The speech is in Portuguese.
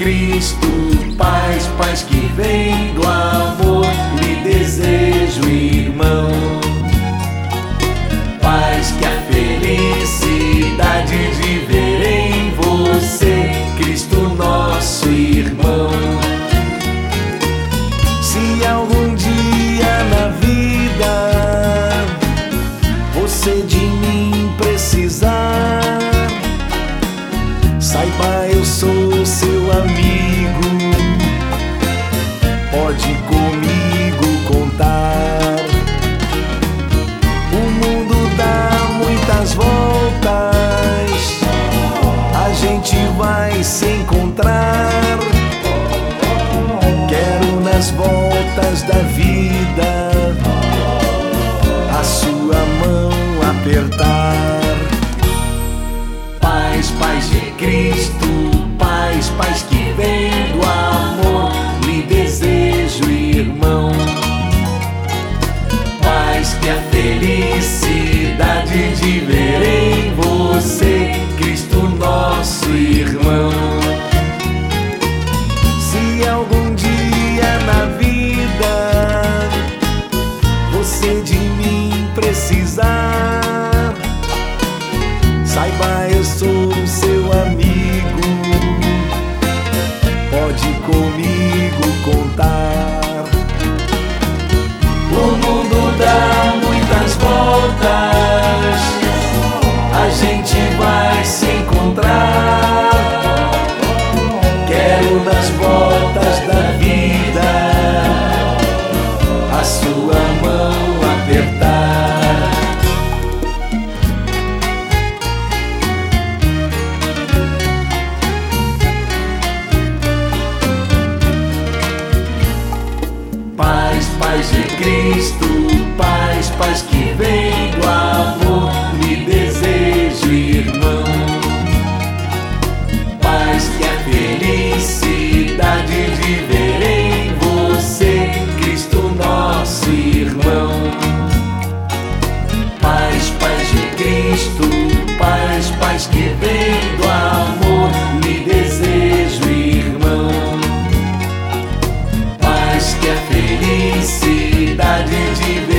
Cristo, paz, paz que vem do amor, lhe desejo, irmão. Paz que a felicidade de ver em você, Cristo nosso irmão. Se algum dia na vida você de mim precisar, saiba eu sou Paz, paz de Cristo, paz, paz Pode comigo Paz, de Cristo, paz, paz que vem do amor, lhe desejo, irmão. Paz que a felicidade de ver em você, Cristo nosso irmão. Paz, paz de Cristo, paz, paz que vem do amor, lhe desejo, irmão. Paz que a felicidade felicidade de